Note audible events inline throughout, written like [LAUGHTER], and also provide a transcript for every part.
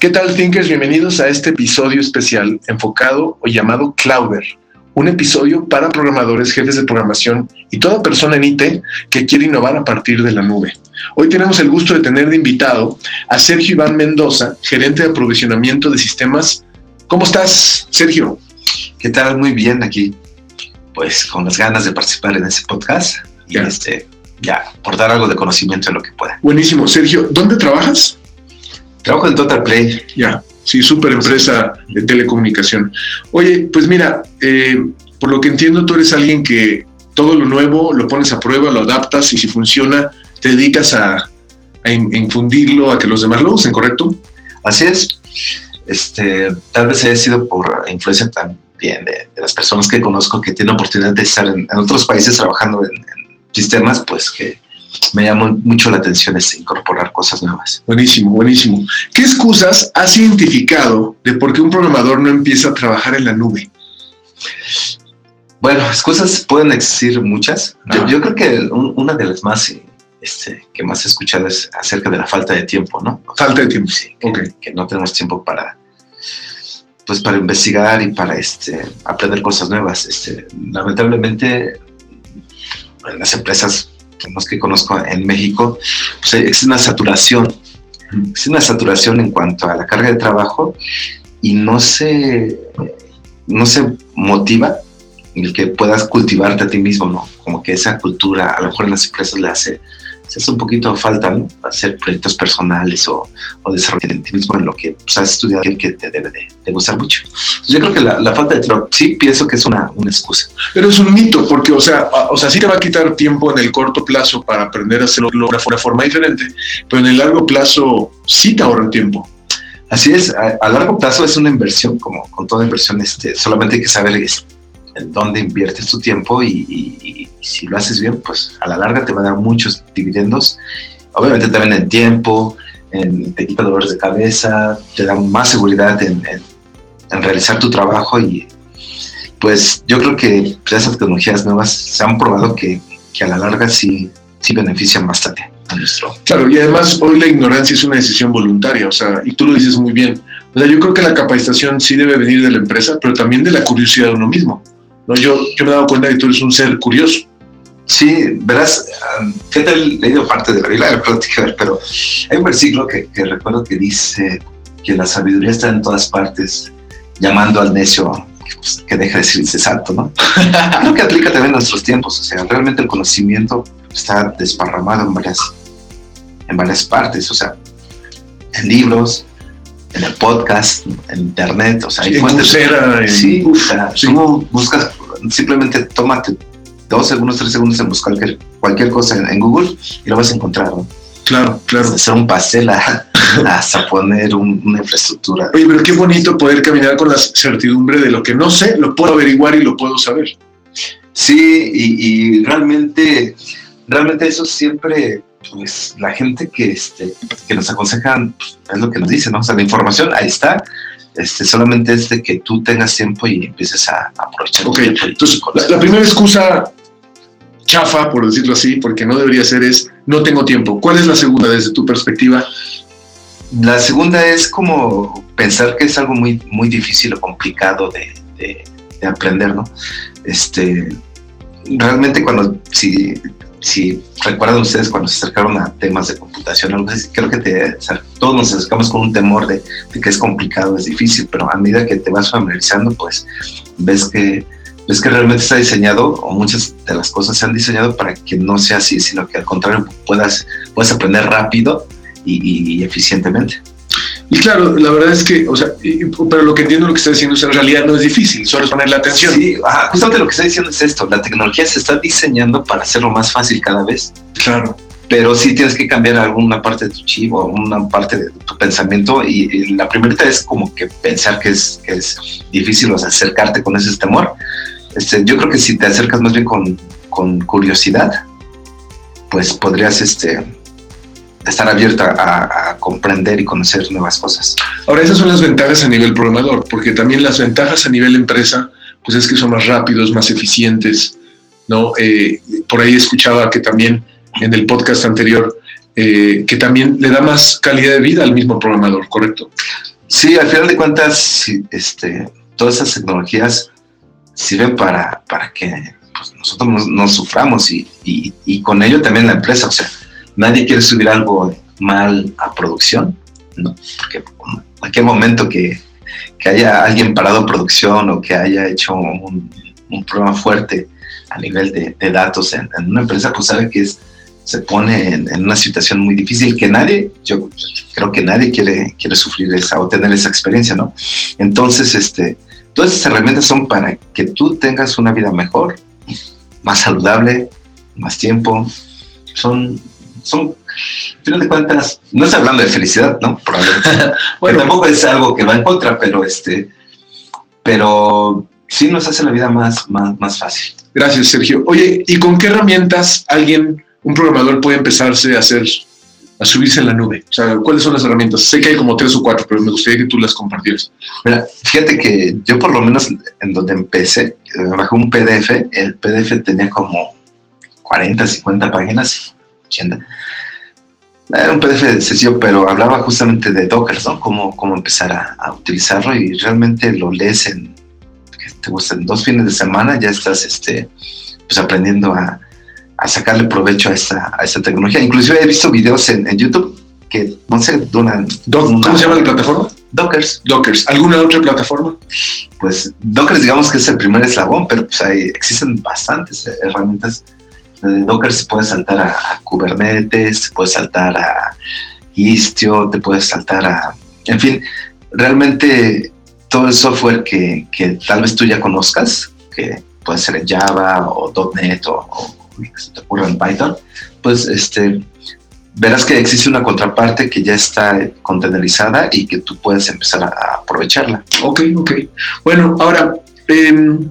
¿Qué tal, Thinkers? Bienvenidos a este episodio especial enfocado o llamado Clouder, un episodio para programadores, jefes de programación y toda persona en IT que quiere innovar a partir de la nube. Hoy tenemos el gusto de tener de invitado a Sergio Iván Mendoza, gerente de aprovisionamiento de sistemas. ¿Cómo estás, Sergio? ¿Qué tal? Muy bien aquí. Pues con las ganas de participar en ese podcast y Ya. este, ya, por dar algo de conocimiento en lo que pueda. Buenísimo. Sergio, ¿dónde trabajas? Trabajo en Total Play. Ya, sí, súper empresa de telecomunicación. Oye, pues mira, eh, por lo que entiendo, tú eres alguien que todo lo nuevo lo pones a prueba, lo adaptas y si funciona, te dedicas a, a in- a infundirlo, a que los demás lo usen, ¿correcto? Así es. Este, tal vez haya sido por influencia también de, de las personas que conozco que tienen oportunidad de estar en, en otros países trabajando en, en sistemas, pues que me llamó mucho la atención este, incorporar cosas nuevas. Buenísimo, buenísimo. ¿Qué excusas has identificado de por qué un programador no empieza a trabajar en la nube? Bueno, excusas pueden existir muchas. Yo, creo que un- una de las más este, que más he escuchado es acerca de la falta de tiempo, ¿no? Falta de tiempo. Sí, que, que no tenemos tiempo para pues para investigar y para este aprender cosas nuevas. Este, lamentablemente en las empresas que conozco en México, pues existe una saturación, existe una saturación en cuanto a la carga de trabajo y no se no se motiva el que puedas cultivarte a ti mismo, ¿no? Como que esa cultura, a lo mejor en las empresas le hace, se hace un poquito falta, ¿no? Hacer proyectos personales o, o desarrollar en ti mismo en lo que pues, has estudiado y que te debe de, de gustar mucho. Entonces, yo creo que la, la falta de trabajo, sí pienso que es una, una excusa. Pero es un mito, porque, o sea, o sea, sí te va a quitar tiempo en el corto plazo para aprender a hacerlo de una, una forma diferente, pero en el largo plazo sí te ahorra tiempo. Así es, a, a largo plazo es una inversión, como con toda inversión, este, solamente hay que saber es- en dónde inviertes tu tiempo y si lo haces bien, pues a la larga te va a dar muchos dividendos. Obviamente también en tiempo, en, te quita dolores de cabeza, te da más seguridad en, en- en realizar tu trabajo y pues yo creo que pues, esas tecnologías nuevas se han probado que, que a la larga sí, sí benefician bastante a nuestro. Claro, y además hoy la ignorancia es una decisión voluntaria, o sea, y tú lo dices muy bien. O sea, yo creo que la capacitación sí debe venir de la empresa, pero también de la curiosidad de uno mismo. ¿no? Yo, yo me he dado cuenta que tú eres un ser curioso. Sí, verás, que te he leído parte de la Biblia, [LAUGHS] la práctica, pero hay un versículo que, que recuerdo que dice que la sabiduría está en todas partes, llamando al necio pues, que deje de ser insensato, ¿no? [LAUGHS] Creo que aplica también a nuestros tiempos, o sea, realmente el conocimiento está desparramado en varias, en varias partes, o sea, en libros, en el podcast, en internet, o sea, hay en fuentes en- Sí, o sea, sí. buscas, simplemente tómate dos segundos, tres segundos en buscar cualquier, cualquier cosa en, en Google y lo vas a encontrar. ¿no? claro, claro. Hacer un pastel [LAUGHS] a- hasta poner un- una infraestructura. Oye, pero qué bonito poder caminar con la certidumbre de lo que no sé, lo puedo averiguar y lo puedo saber. Sí, y, y realmente, realmente eso siempre, pues la gente que, este, que nos aconsejan pues, es lo que nos dicen, ¿no? O sea, la información ahí está. Este, solamente es de que tú tengas tiempo y empieces a, a aprovechar. Ok, entonces la, la primera excusa chafa, por decirlo así, porque no debería ser, es no tengo tiempo. ¿Cuál es la segunda desde tu perspectiva? La segunda es como pensar que es algo muy, muy difícil o complicado de, de- de aprender, ¿no? Este, realmente cuando, si, si recuerdan ustedes cuando se acercaron a temas de computación, creo que todos nos acercamos con un temor de, de que es complicado, es difícil, pero a medida que te vas familiarizando, pues ves que, ves que realmente está diseñado, o muchas de las cosas se han diseñado para que no sea así, sino que al contrario puedas, puedas aprender rápido y, y eficientemente. Y claro, la verdad es que, o sea, y- pero lo que entiendo lo que está diciendo es en realidad no es difícil, solo es ponerle atención. Sí, ajá, justamente lo que está diciendo es esto, la tecnología se está diseñando para hacerlo más fácil cada vez. Claro. pero sí tienes que cambiar alguna parte de tu chivo, una parte de tu pensamiento y, la primera es como que pensar que es, que es difícil o acercarte con ese temor. Este, yo creo que si te acercas más bien con, con curiosidad, pues podrías este, estar abierta a, comprender y conocer nuevas cosas. Ahora, esas son las ventajas a nivel programador, porque también las ventajas a nivel empresa, pues es que son más rápidos, más eficientes, ¿no? Eh, por ahí escuchaba que también en el podcast anterior, eh, que también le da más calidad de vida al mismo programador, ¿correcto? Sí, al final de cuentas, este, todas esas tecnologías sirven para, para que pues, nosotros no, suframos y, y, con ello también la empresa, o sea, nadie quiere subir algo mal a producción, ¿no? Porque en cualquier momento que, que haya alguien parado producción o que haya hecho un, un problema fuerte a nivel de, de datos en, en, una empresa, pues sabe que es, se pone en, en, una situación muy difícil que nadie, yo creo que nadie quiere, quiere sufrir esa o tener esa experiencia, ¿no? Entonces, este, todas esas herramientas son para que tú tengas una vida mejor, más saludable, más tiempo. Son, son, al final de cuentas, no estoy hablando de felicidad, ¿no? Probablemente. [LAUGHS] bueno, tampoco es algo que va en contra, pero este, pero sí nos hace la vida más, más, más fácil. Gracias, Sergio. Oye, ¿y con qué herramientas alguien, un programador, puede empezarse a hacer a subirse en la nube? O sea, ¿cuáles son las herramientas? Sé que hay como tres o cuatro, pero me gustaría que tú las compartieras. Mira, fíjate que yo por lo menos en donde empecé, me bajé un PDF, el PDF tenía como 40, 50 páginas, 80. Era un PDF sencillo, pero hablaba justamente de Docker, ¿no? Cómo, cómo empezar a, utilizarlo y realmente lo lees en, te gustan dos fines de semana, ya estás este, pues aprendiendo a, a sacarle provecho a esta, a esta tecnología. Inclusive he visto videos en, en YouTube que, no sé, una, ¿Cómo se llama la plataforma? Dockers. Dockers. ¿Alguna otra plataforma? Pues Dockers digamos que es el primer eslabón, pero pues hay, existen bastantes herramientas. De Docker se puede saltar a, Kubernetes, se puede saltar a Istio, te puedes saltar a... En fin, realmente todo el software que, que tal vez tú ya conozcas, que puede ser en Java o .NET o que se te ocurra en Python, pues este, verás que existe una contraparte que ya está containerizada y que tú puedes empezar a, aprovecharla. Ok, ok. Bueno, ahora, em,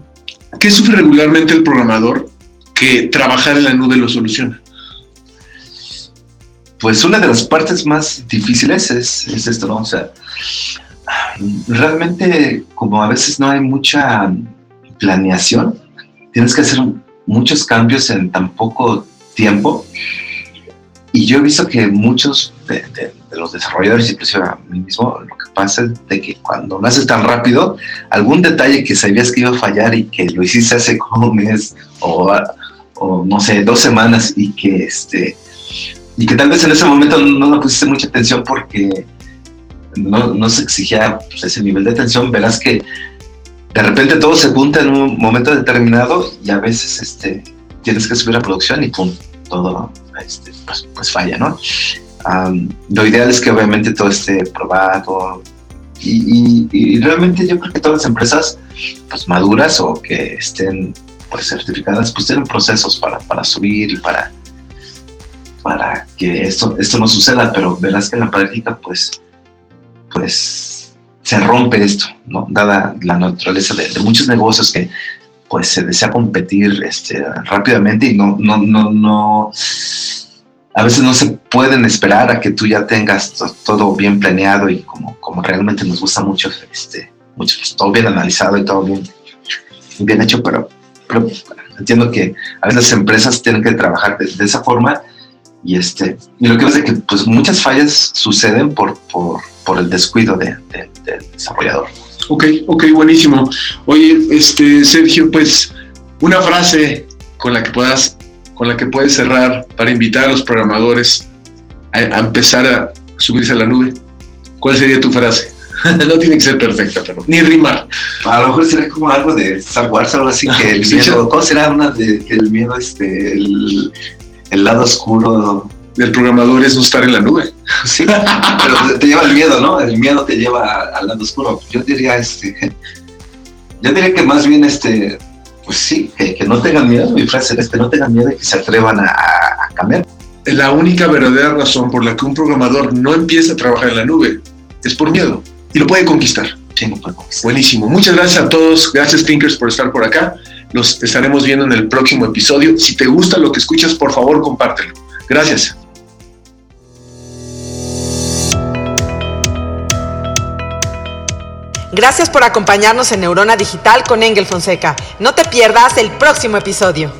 ¿qué sufre regularmente el programador que trabajar en la nube lo soluciona? Pues una de las partes más difíciles es, es esto, ¿no? O sea, realmente como a veces no hay mucha planeación, tienes que hacer un, muchos cambios en tan poco tiempo. Y yo he visto que muchos de, los desarrolladores, inclusive a mí mismo, lo que pasa es de que cuando lo haces tan rápido, algún detalle que sabías que iba a fallar y que lo hiciste hace como un mes o, o no sé, dos semanas y que este y que tal vez en ese momento no le pusiste mucha atención porque no, no se exigía pues, ese nivel de atención, verás que de repente todo se junta en un momento determinado y a veces este, tienes que subir a producción y pum, todo este, pues, pues, falla, ¿no? lo ideal es que obviamente todo esté probado y, realmente yo creo que todas las empresas pues maduras o que estén pues certificadas pues tienen procesos para, para subir para para que esto, esto no suceda, pero verás que en la práctica pues pues se rompe esto, ¿no? Dada la naturaleza de, muchos negocios que pues se desea competir este, rápidamente y no, no, no, no, a veces no se pueden esperar a que tú ya tengas todo bien planeado y como, como realmente nos gusta mucho, este, pues, todo bien analizado y todo bien, bien hecho, pero entiendo que a veces las empresas tienen que trabajar de, esa forma y este y lo que pasa es que pues muchas fallas suceden por, por por el descuido de, del desarrollador. Ok, ok, buenísimo. Oye, este Sergio, pues una frase con la que puedas, con la que puedes cerrar para invitar a los programadores a, empezar a subirse a la nube. ¿Cuál sería tu frase? [LAUGHS] no tiene que ser perfecta, pero ni rimar. A lo mejor sería como algo de Star Wars, algo así que el [LAUGHS] miedo, ¿cómo será una de que el miedo, este, el, el lado oscuro del programador es no estar en la nube. [LAUGHS] Sí, pero te lleva el miedo, ¿no? El miedo te lleva al lado oscuro. Yo diría, este, yo diría que más bien, este, pues sí, que, no tengan miedo. Mi frase es que no tengan miedo y que se atrevan a, cambiar. la única verdadera razón por la que un programador no empieza a trabajar en la nube es por miedo y lo puede conquistar. Sí, no puede conquistar. Buenísimo. Muchas gracias a todos. Gracias, Thinkers, por estar por acá. Los estaremos viendo en el próximo episodio. Si te gusta lo que escuchas, por favor, compártelo. Gracias. Gracias por acompañarnos en Neurona Digital con Engel Fonseca. No te pierdas el próximo episodio.